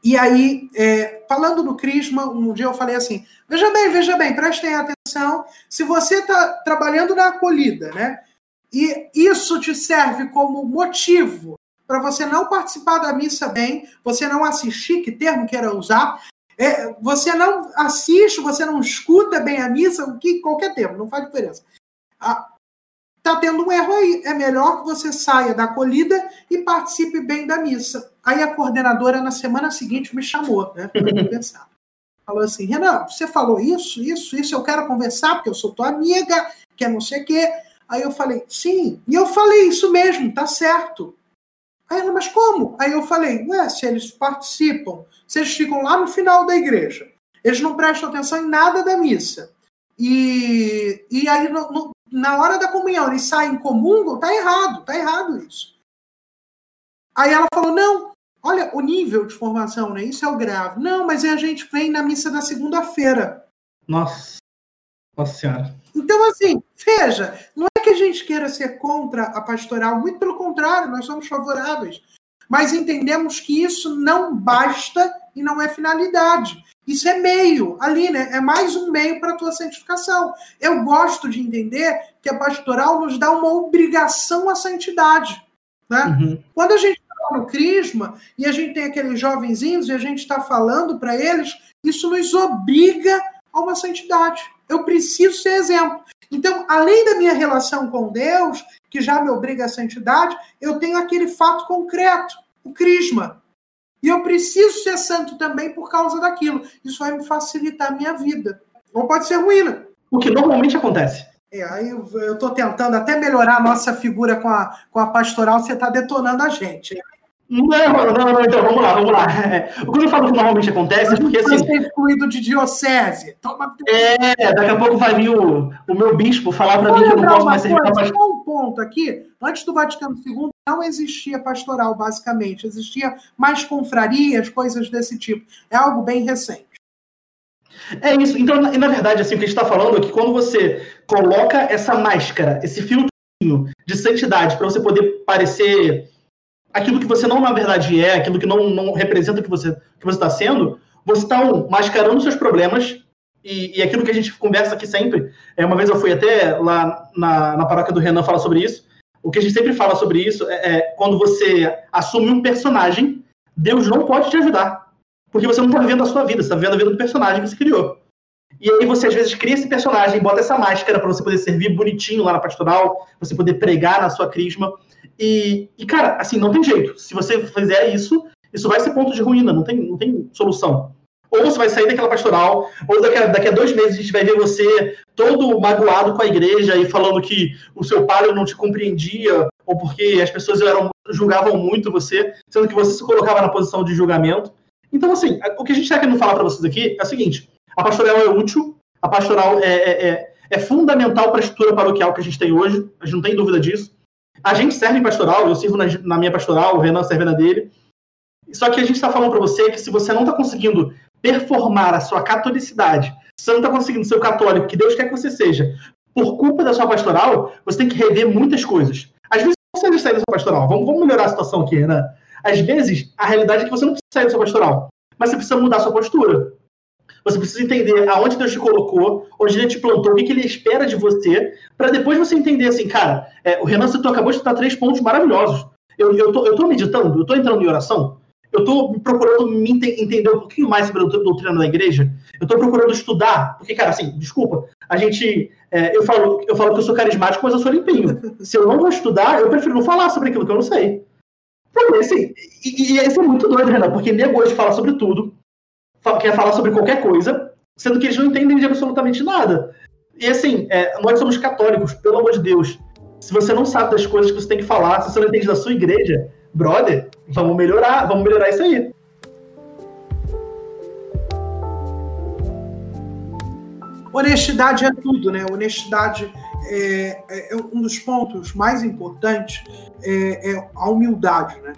E aí, é, falando no Crisma, um dia eu falei assim: veja bem, veja bem, prestem atenção. Se você está trabalhando na acolhida, né? E isso te serve como motivo para você não participar da missa bem, você não assistir, que termo queira usar, é, você não assiste, você não escuta bem a missa, o que qualquer termo, não faz diferença. Ah, tá tendo um erro aí. É melhor que você saia da acolhida e participe bem da missa. Aí a coordenadora, na semana seguinte, me chamou, né, para conversar. Falou assim: Renan, você falou isso, isso, isso, eu quero conversar, porque eu sou tua amiga, que é não sei o quê. Aí eu falei: sim. E eu falei: isso mesmo, tá certo. Aí ela, mas como? Aí eu falei: se eles participam, se eles ficam lá no final da igreja, eles não prestam atenção em nada da missa. E, e aí, no, no, na hora da comunhão, eles saem comungam, tá errado, tá errado isso. Aí ela falou: não, olha o nível de formação, né? Isso é o grave. Não, mas a gente vem na missa da segunda-feira. Nossa. Nossa Senhora. Então, assim, veja, não é que a gente queira ser contra a pastoral, muito pelo contrário, nós somos favoráveis. Mas entendemos que isso não basta e não é finalidade. Isso é meio ali, né? É mais um meio para a tua santificação. Eu gosto de entender que a pastoral nos dá uma obrigação à santidade. Né? Uhum. Quando a gente está no Crisma e a gente tem aqueles jovenzinhos e a gente está falando para eles, isso nos obriga a uma santidade. Eu preciso ser exemplo. Então, além da minha relação com Deus, que já me obriga à santidade, eu tenho aquele fato concreto, o Crisma. E eu preciso ser santo também por causa daquilo. Isso vai me facilitar a minha vida. Ou pode ser ruína. O que normalmente acontece. É, aí eu estou tentando até melhorar a nossa figura com a, com a pastoral, você está detonando a gente. Não, não, não, então vamos lá, vamos lá. Quando eu falo que normalmente acontece, é porque assim. Você excluído de diocese. Toma... É, daqui a pouco vai vir o, o meu bispo falar para mim que eu não posso mais servir coisa, Só um ponto aqui. Antes do Vaticano II, não existia pastoral, basicamente. Existia mais confrarias, coisas desse tipo. É algo bem recente. É isso. Então, na, na verdade, assim, o que a gente está falando é que quando você coloca essa máscara, esse filtro de santidade, para você poder parecer aquilo que você não na verdade é, aquilo que não, não representa o que você que está sendo, você está um, mascarando seus problemas e, e, aquilo que a gente conversa aqui sempre. É, uma vez eu fui até lá na, na paróquia do Renan falar sobre isso. O que a gente sempre fala sobre isso é, é quando você assume um personagem, Deus não pode te ajudar. Porque você não está vivendo a sua vida, você está vivendo a vida do personagem que você criou. E aí você às vezes cria esse personagem, bota essa máscara para você poder servir bonitinho lá na pastoral, você poder pregar na sua crisma. E, e, cara, assim, não tem jeito. Se você fizer isso, isso vai ser ponto de ruína, não tem, não tem solução. Ou você vai sair daquela pastoral, ou daqui a, daqui a dois meses a gente vai ver você todo magoado com a igreja e falando que o seu padre não te compreendia, ou porque as pessoas eram, julgavam muito você, sendo que você se colocava na posição de julgamento. Então, assim, o que a gente está querendo falar para vocês aqui é o seguinte: a pastoral é útil, a pastoral é, é, é, é fundamental para a estrutura paroquial que a gente tem hoje, a gente não tem dúvida disso. A gente serve em pastoral, eu sirvo na, na minha pastoral, o Renan serve na dele. Só que a gente está falando para você que se você não está conseguindo performar a sua catolicidade, se você não está conseguindo ser o católico que Deus quer que você seja, por culpa da sua pastoral, você tem que rever muitas coisas. Às vezes não precisa sair da sua pastoral. Vamos, vamos melhorar a situação aqui, Renan. Às vezes, a realidade é que você não precisa sair da sua pastoral, mas você precisa mudar a sua postura. Você precisa entender aonde Deus te colocou, onde Ele te plantou, o que, Ele espera de você, para depois você entender assim, cara, é, o Renan Citou acabou de citar três pontos maravilhosos. Eu, eu, tô, eu tô meditando, eu tô entrando em oração, eu tô procurando me ente entender um pouquinho mais sobre a doutrina da igreja, eu tô procurando estudar, porque, cara, assim, desculpa, a gente, é, eu, falo, eu falo que eu sou carismático, mas eu sou limpinho. Se eu não vou estudar, eu prefiro não falar sobre aquilo que eu não sei. Então, assim, e, e isso é muito doido, Renan, porque nego hoje fala sobre tudo, quer falar sobre qualquer coisa, sendo que eles não entendem de absolutamente nada. E assim, é, nós somos católicos, pelo amor de Deus. Se você não sabe das coisas que você tem que falar, se você não entende da sua igreja, brother, vamos melhorar, vamos melhorar isso aí. Honestidade é tudo, né? Honestidade é, é, é um dos pontos mais importantes é, é, a humildade, né?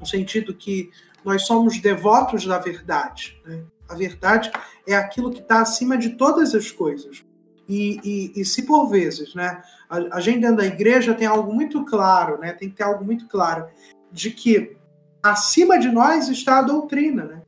No sentido que nós somos devotos da verdade. Né? A verdade é aquilo que está acima de todas as coisas. E, e, e, se por vezes, né, a, a gente dentro da igreja tem algo muito claro, né, tem que ter algo muito claro, de que acima de nós está a doutrina, né,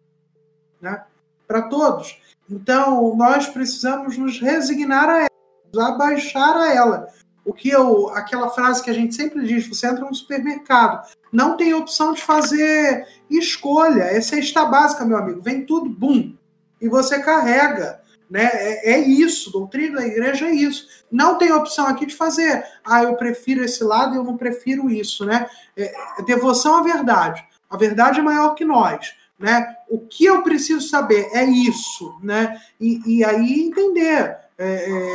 né para todos. Então, nós precisamos nos resignar a ela, abaixar a ela. O que eu, aquela frase que a gente sempre diz, você entra no supermercado, não tem opção de fazer escolha, é cesta básica, meu amigo, vem tudo, bum, e você carrega. Né? É, é, isso, doutrina da igreja é isso. Não tem opção aqui de fazer, ah, eu prefiro esse lado eu não prefiro isso. Né? É, é, devoção à verdade. A verdade é maior que nós. Né? O que eu preciso saber é isso. Né? E, e aí entender. É, é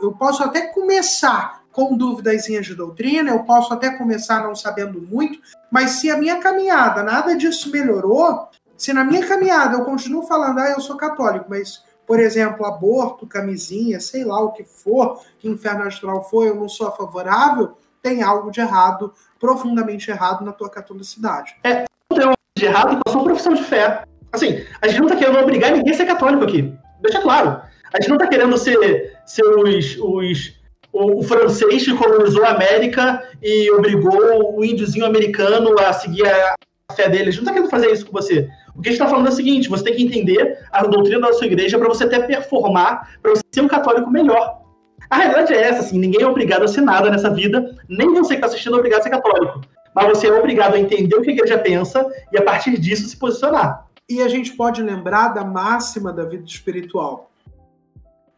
eu posso até começar com dúvidas de doutrina, eu posso até começar não sabendo muito, mas se a minha caminhada, nada disso melhorou, se na minha caminhada eu continuo falando, ah, eu sou católico, mas, por exemplo, aborto, camisinha, sei lá o que for, que inferno astral for, eu não sou favorável, tem algo de errado, profundamente errado na tua catolicidade. É, tem algo de errado com a sua profissão de fé. Assim, a gente não tá querendo obrigar ninguém a ser católico aqui. Deixa claro. A gente não tá querendo ser, ser os, os o, o, francês que colonizou a América e obrigou o índiozinho americano a seguir a, fé dele. A gente não está querendo fazer isso com você. O que a gente está falando é o seguinte: você tem que entender a doutrina da sua igreja para você até performar, para você ser um católico melhor. A realidade é essa, assim, ninguém é obrigado a ser nada nessa vida, nem você que está assistindo é obrigado a ser católico. Mas você é obrigado a entender o que a igreja pensa e, a partir disso, se posicionar. E a gente pode lembrar da máxima da vida espiritual.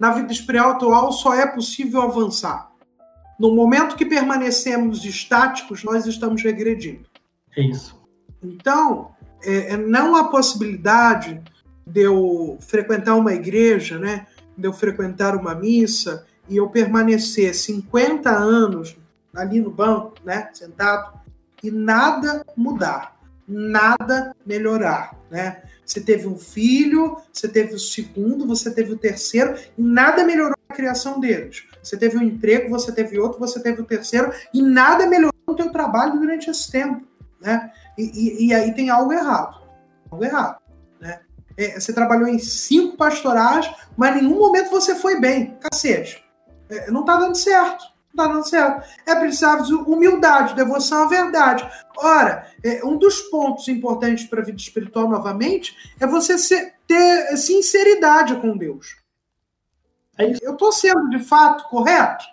Na vida espiritual só é possível avançar. No momento que permanecemos estáticos, nós estamos regredindo. É isso. Então, é, é, não há possibilidade de eu frequentar uma igreja, né? de eu frequentar uma missa e eu permanecer 50 anos ali no banco, né? sentado, e nada mudar, nada melhorar. Né? Você teve um filho, você teve o segundo, você teve o terceiro, e nada melhorou a criação deles. Você teve um emprego, você teve outro, você teve o terceiro, e nada melhorou o teu trabalho durante esse tempo. Né? E, e, e aí tem algo errado. Algo errado. Né? É, você trabalhou em cinco pastorais, mas em nenhum momento você foi bem. Cacete. É, não está dando certo. Não está dando certo. É preciso humildade, devoção à verdade. Ora, é, um dos pontos importantes para a vida espiritual, novamente, é você ter sinceridade com Deus. É Eu estou sendo de fato correto?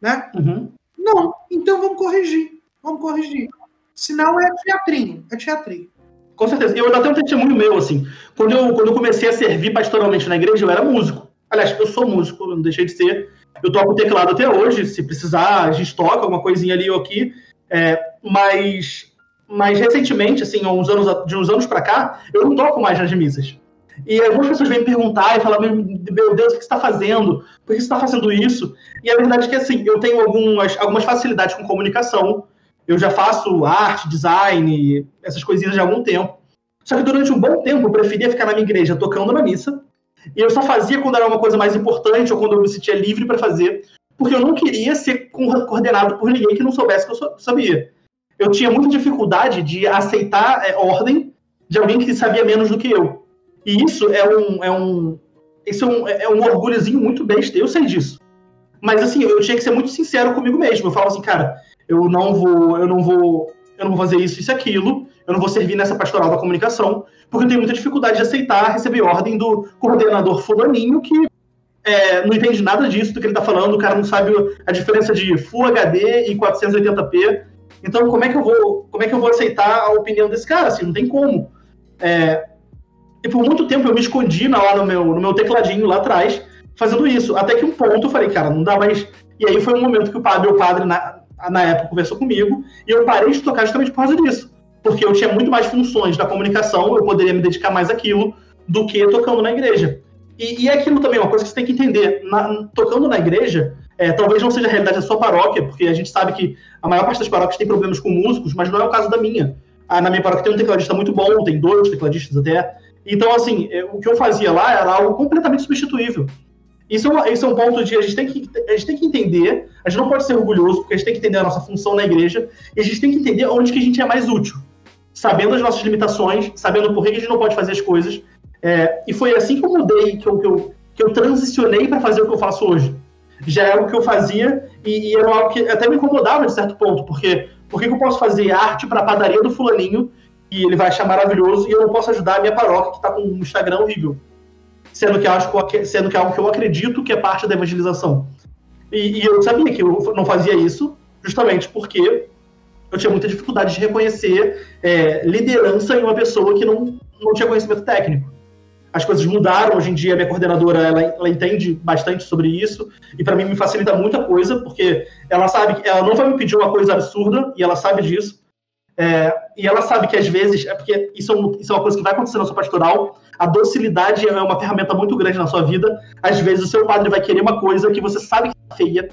Né? Uhum. Não. Então vamos corrigir. Vamos corrigir. Senão é teatrinho, é teatrinho. Com certeza. Eu até um testemunho meu, assim. Quando eu, quando eu comecei a servir pastoralmente na igreja, eu era músico. Aliás, eu sou músico, não deixei de ser. Eu toco teclado até hoje, se precisar, a gente toca alguma coisinha ali ou aqui. É, mas, mas recentemente, assim, uns anos, de uns anos para cá, eu não toco mais nas missas. E algumas pessoas vêm perguntar e falar, meu Deus, o que você está fazendo? Por que você está fazendo isso? E a verdade é que, assim, eu tenho algumas, algumas facilidades com comunicação, eu já faço arte, design, essas coisinhas há algum tempo. Só que durante um bom tempo eu preferia ficar na minha igreja tocando na missa. E eu só fazia quando era uma coisa mais importante ou quando eu me sentia livre para fazer, porque eu não queria ser coordenado por ninguém que não soubesse que eu sabia. Eu tinha muita dificuldade de aceitar é, ordem de alguém que sabia menos do que eu. E isso é um, é um, isso é um, é um orgulhozinho muito besta, eu sei disso. Mas assim, eu tinha que ser muito sincero comigo mesmo. Eu falava assim, cara, eu não vou, eu não vou, eu não vou fazer isso, isso e aquilo, eu não vou servir nessa pastoral da comunicação, porque eu tenho muita dificuldade de aceitar receber ordem do coordenador fulaninho que é, não entende nada disso do que ele está falando, o cara não sabe a diferença de Full HD e 480p. Então, como é que eu vou, como é que eu vou aceitar a opinião desse cara? Assim, não tem como. É, e por muito tempo eu me escondi lá no meu, no meu tecladinho lá atrás, fazendo isso. Até que um ponto eu falei, cara, não dá mais. E aí foi um momento que o padre, meu padre, na, na época, conversou comigo, e eu parei de tocar justamente por causa disso. Porque eu tinha muito mais funções da comunicação, eu poderia me dedicar mais àquilo do que tocando na igreja. E, e é aquilo também, uma coisa que você tem que entender. Na, tocando na igreja, é, talvez não seja a realidade da sua paróquia, porque a gente sabe que a maior parte das paróquias tem problemas com músicos, mas não é o caso da minha. Ah, na minha paróquia tem um tecladista muito bom, tem dois tecladistas até. Então, assim, é, o que eu fazia lá era algo completamente substituível. Isso é, uma, isso é um ponto de a gente, tem que, a gente tem que entender, a gente não pode ser orgulhoso, porque a gente tem que entender a nossa função na igreja, e a gente tem que entender onde que a gente é mais útil. Sabendo as nossas limitações, sabendo por que a gente não pode fazer as coisas. É, e foi assim que eu mudei, que eu, que eu, que eu transicionei para fazer o que eu faço hoje. Já era o que eu fazia, e, e era algo que até me incomodava de certo ponto, porque por que, eu posso fazer arte para a padaria do fulaninho, e ele vai achar maravilhoso, e eu não posso ajudar a minha paróquia, que está com um Instagram horrível? Sendo que, acho sendo que é algo que eu acredito que é parte da evangelização. E, e, eu sabia que eu não fazia isso justamente porque eu tinha muita dificuldade de reconhecer é, liderança em uma pessoa que não, não tinha conhecimento técnico. As coisas mudaram, hoje em dia minha coordenadora ela, ela entende bastante sobre isso, e para mim me facilita muita coisa, porque ela sabe que ela não vai me pedir uma coisa absurda, e ela sabe disso, é, e ela sabe que às vezes, é porque isso é, um, isso é uma coisa que vai acontecer na sua pastoral, a docilidade é uma ferramenta muito grande na sua vida. Às vezes o seu padre vai querer uma coisa que você sabe que é feia,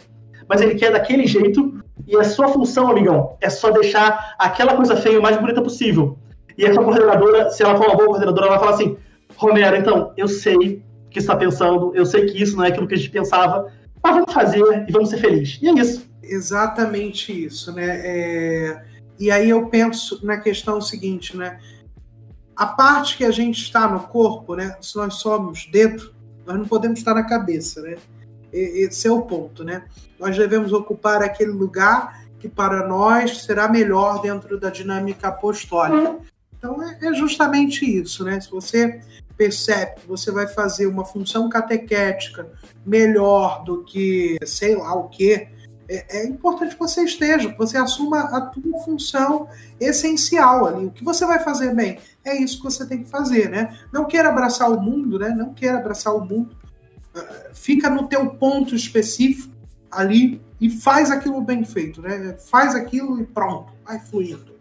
mas ele quer daquele jeito, e a sua função, amigão, é só deixar aquela coisa feia o mais bonita possível. E a sua coordenadora, se ela for uma boa coordenadora, ela vai falar assim: Romero, então, eu sei o que está pensando, eu sei que isso não é aquilo que a gente pensava, mas vamos fazer e vamos ser felizes. E é isso. Exatamente isso, né? É e aí eu penso na questão seguinte, né? A parte que a gente está no corpo, né? Se nós somos dentro, nós não podemos estar na cabeça, né? Esse é o ponto, né? Nós devemos ocupar aquele lugar que para nós será melhor dentro da dinâmica apostólica. Então é, é justamente isso, né? Se você percebe que você vai fazer uma função catequética melhor do que sei lá o que, é, é, importante que você esteja, que você assuma a tua função essencial ali. O que você vai fazer bem? É isso que você tem que fazer, né? Não queira abraçar o mundo, né? Não queira abraçar o mundo. Ah, fica no teu ponto específico ali e faz aquilo bem feito, né? Faz aquilo e pronto, vai fluindo.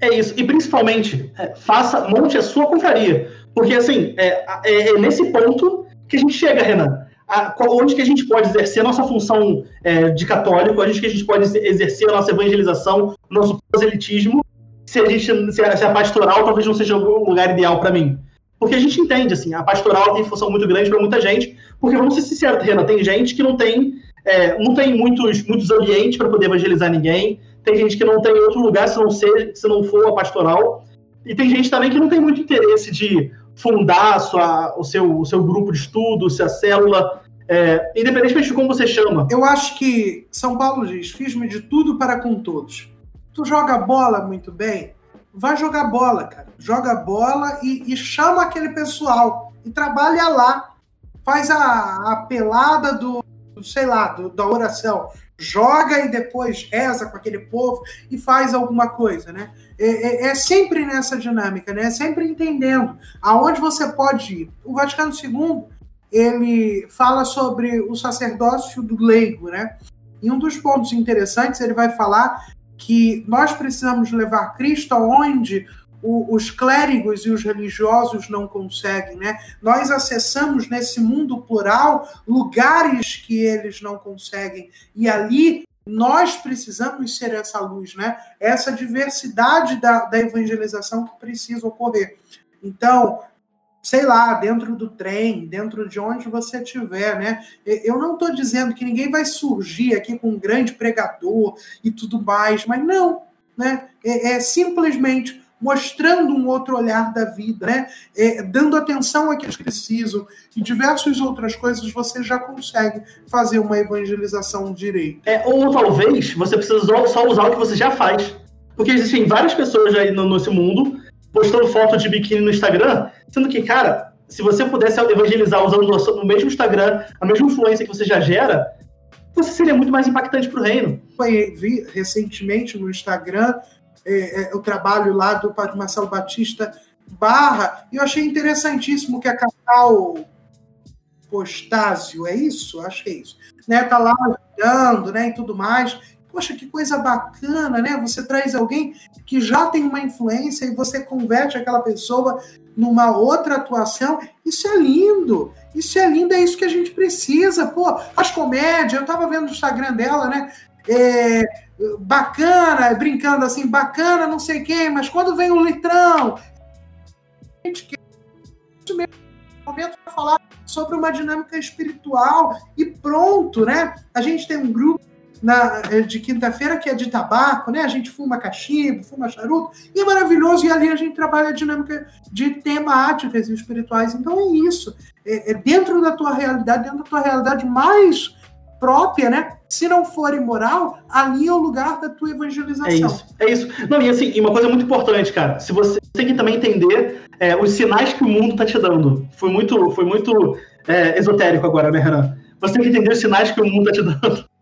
É isso. E principalmente, é, faça, monte a sua confraria. Porque, assim, é, é, é nesse ponto que a gente chega, Renan a, onde que a gente pode exercer a nossa função é, de católico, onde que a gente pode exercer a nossa evangelização, nosso proselitismo, se a, gente, se a, se a pastoral talvez não seja o lugar ideal para mim. Porque a gente entende, assim, a pastoral tem função muito grande para muita gente, porque vamos ser sinceros, Renan, tem gente que não tem, é, não tem muitos, muitos ambientes para poder evangelizar ninguém, tem gente que não tem outro lugar se não, ser, se não for a pastoral, e tem gente também que não tem muito interesse de fundar sua, o, seu, o seu grupo de estudo, se a célula, é, independentemente de como você chama. Eu acho que São Paulo diz: fiz-me de tudo para com todos. Tu joga bola muito bem, vai jogar bola, cara. Joga bola e, e chama aquele pessoal e trabalha lá. Faz a, a pelada do, sei lá, do, da oração. Joga e depois reza com aquele povo e faz alguma coisa, né? É, é, é, sempre nessa dinâmica, né? É sempre entendendo aonde você pode ir. O Vaticano II ele fala sobre o sacerdócio do leigo, né? E um dos pontos interessantes ele vai falar que nós precisamos levar Cristo aonde o, os clérigos e os religiosos não conseguem, né? Nós acessamos nesse mundo plural lugares que eles não conseguem e ali nós precisamos ser essa luz, né? Essa diversidade da, da evangelização que precisa ocorrer. Então, sei lá, dentro do trem, dentro de onde você estiver, né? Eu não estou dizendo que ninguém vai surgir aqui com um grande pregador e tudo mais, mas não, né? É, é simplesmente mostrando um outro olhar da vida, né? É, dando atenção a que eles precisam e diversas outras coisas, você já consegue fazer uma evangelização direito. É, ou talvez você precisa só usar o que você já faz. Porque existem várias pessoas aí no, nesse mundo postando foto de biquíni no Instagram, sendo que, cara, se você pudesse evangelizar usando o mesmo Instagram, a mesma influência que você já gera, você seria muito mais impactante para o reino. Eu vi recentemente no Instagram é, é, o trabalho lá do Padre Marcelo Batista Barra, e eu achei interessantíssimo que a Cacau Postásio, é isso? Acho que é isso. Né, tá lá ajudando, né, e tudo mais. Poxa, que coisa bacana, né? Você traz alguém que já tem uma influência e você converte aquela pessoa numa outra atuação. Isso é lindo. Isso é lindo, é isso que a gente precisa. Pô, faz comédia. Eu tava vendo no Instagram dela, né? É, bacana, brincando assim, bacana, não sei quem, mas quando vem o litrão, a gente quer momento para falar sobre uma dinâmica espiritual e pronto, né? A gente tem um grupo na, eh, de quinta-feira que é de tabaco, né? A gente fuma cachimbo, fuma charuto, e é maravilhoso. E ali a gente trabalha a dinâmica de temáticas espirituais. Então é isso. É, é dentro da tua realidade, dentro da tua realidade mais própria, né? Se não for imoral, ali é o lugar da tua evangelização. É isso. É isso. Não, e assim, e uma coisa muito importante, cara. Se você tem que também entender é, os sinais que o mundo tá te dando. Foi muito, foi muito é, esotérico agora, né, Renan? Você tem que entender os sinais que o mundo tá te dando.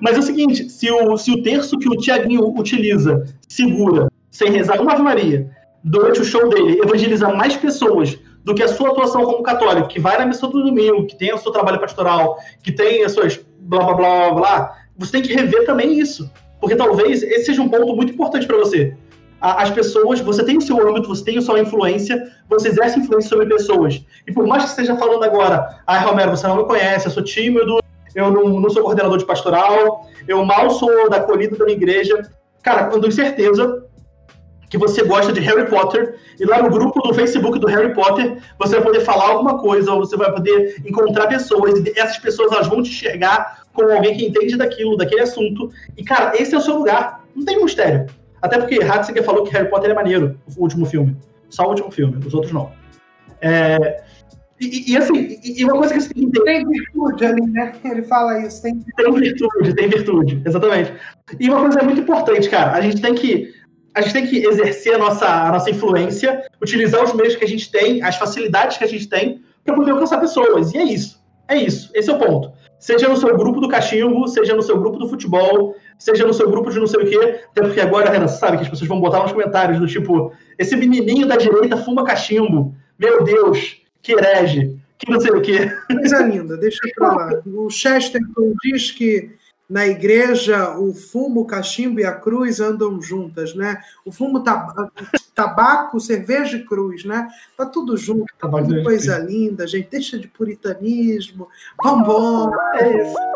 Mas é o seguinte, se o, se o terço que o Tiaguinho utiliza, segura, sem rezar uma Ave Maria, durante o show dele, evangeliza mais pessoas do que a sua atuação como católico, que vai na missa do domingo, que tem o seu trabalho pastoral, que tem as suas blá blá blá blá, você tem que rever também isso. Porque talvez esse seja um ponto muito importante para você. As pessoas, você tem o seu âmbito, você tem a sua influência, você exerce influência sobre pessoas. E por mais que esteja falando agora, ah, Romero, você não me conhece, eu sou tímido, eu não, não sou coordenador de pastoral, eu mal sou da acolhida da minha igreja. Cara, eu tenho certeza que você gosta de Harry Potter, e lá no grupo do Facebook do Harry Potter, você vai poder falar alguma coisa, ou você vai poder encontrar pessoas, e essas pessoas elas vão te enxergar como alguém que entende daquilo, daquele assunto. E, cara, esse é o seu lugar. Não tem mistério. Até porque Hatziger falou que Harry Potter é maneiro, o último filme. Só o último filme, os outros não. É, e, e, assim, e uma coisa que você tem que entender. Tem virtude ali, né? Ele fala isso. Tem... tem virtude, tem virtude, exatamente. E uma coisa muito importante, cara, a gente tem que. A gente tem que exercer a nossa, a nossa influência, utilizar os meios que a gente tem, as facilidades que a gente tem, para poder alcançar pessoas. E é isso. É isso. Esse é o ponto. Seja no seu grupo do cachimbo, seja no seu grupo do futebol, seja no seu grupo de não sei o quê. Até porque agora, Renan, sabe que as pessoas vão botar nos comentários do tipo: esse menininho da direita fuma cachimbo. Meu Deus, que herege, que não sei o quê. Coisa linda, deixa pra lá. O Chesterton diz que na igreja o fumo, o cachimbo e a cruz andam juntas, né? O fumo, tabaco, cerveja e cruz, né? Tá tudo junto, tá tudo coisa linda, gente. Deixa de puritanismo. Vambora! É isso.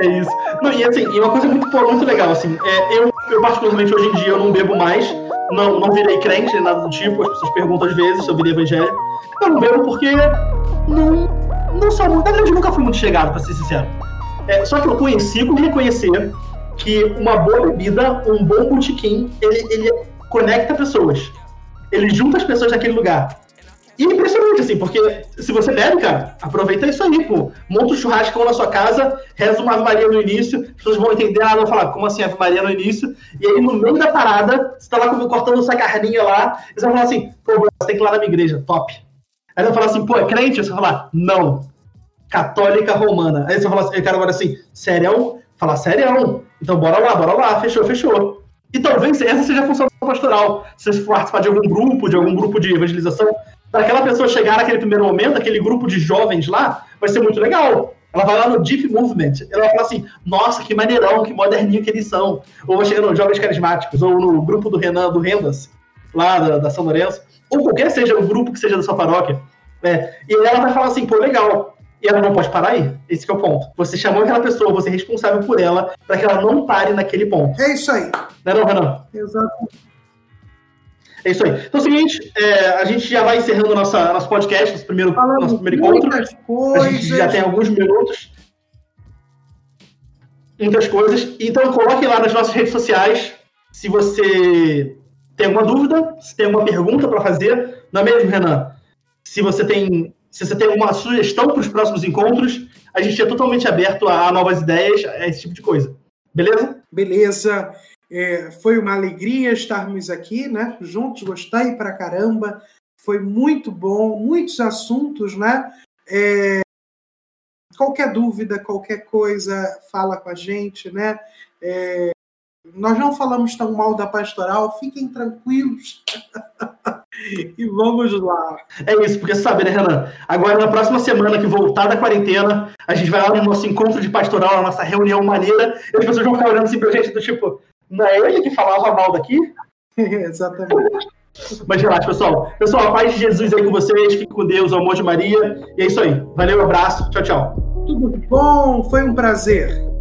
É isso. Não, e assim, e uma coisa muito, muito legal, assim, é, eu, eu particularmente hoje em dia eu não bebo mais, não, não virei crente, nada do tipo, as pessoas perguntam às vezes se eu virei evangélico. Eu não bebo porque não, não sou muito. Na verdade, nunca fui muito chegado, pra ser sincero. É, só que eu consigo reconhecer que uma boa bebida, um bom botequim, ele, ele conecta pessoas. Ele junta as pessoas naquele lugar. E é impressionante, assim, porque se você bebe, cara, aproveita isso aí, pô. Monta um churrasco na sua casa, reza uma Ave Maria no início, as pessoas vão entender, ah, vão falar, como assim Ave Maria no início? E aí, no meio da parada, você tá lá cortando essa carninha lá, e você vai falar assim, pô, você tem que ir lá na minha igreja, top. Aí você vai falar assim, pô, é crente? Você vai falar, não. Católica romana. Aí você vai falar assim, o cara vai assim, sério? Falar, sério? Então bora lá, bora lá, fechou, fechou. E talvez essa seja a função pastoral. Se você for participar de algum grupo, de algum grupo de evangelização, para aquela pessoa chegar naquele primeiro momento, aquele grupo de jovens lá, vai ser muito legal. Ela vai lá no Deep Movement, ela vai falar assim, nossa, que maneirão, que moderninho que eles são. Ou vai chegar nos Jovens Carismáticos, ou no grupo do Renan, do Rendas, lá da, da São Lourenço, ou qualquer seja o grupo que seja da sua paróquia. Né? E ela vai falar assim, pô, legal, e ela não pode parar aí. Esse é o ponto. Você chamou aquela pessoa, você é responsável por ela, para que ela não pare naquele ponto. É isso aí. Não é não, Renan? Exato. É isso aí. Então é o seguinte, é, a gente já vai encerrando nossa, nosso podcast, nosso primeiro, nosso primeiro encontro. Coisas. A gente já tem alguns minutos. Muitas coisas. Então coloque lá nas nossas redes sociais se você tem alguma dúvida, se tem alguma pergunta para fazer. Não é mesmo, Renan? Se você tem, se você tem alguma sugestão para os próximos encontros, a gente é totalmente aberto a novas ideias, a esse tipo de coisa. Beleza? Beleza. É, foi uma alegria estarmos aqui, né? Juntos, gostei pra caramba. Foi muito bom, muitos assuntos, né? É, qualquer dúvida, qualquer coisa, fala com a gente, né? É, nós não falamos tão mal da pastoral, fiquem tranquilos. e vamos lá. É isso, porque sabe, né, Renan? Agora, na próxima semana que voltar da quarentena, a gente vai lá no nosso encontro de pastoral, na nossa reunião maneira, e as pessoas vão ficar olhando assim pra gente do tipo, não é ele que falava mal daqui? Exatamente. Mas relaxa, pessoal. Pessoal, a paz de Jesus aí com vocês. Fique com Deus, o amor de Maria. E é isso aí. Valeu, abraço. Tchau, tchau. Tudo bom, foi um prazer.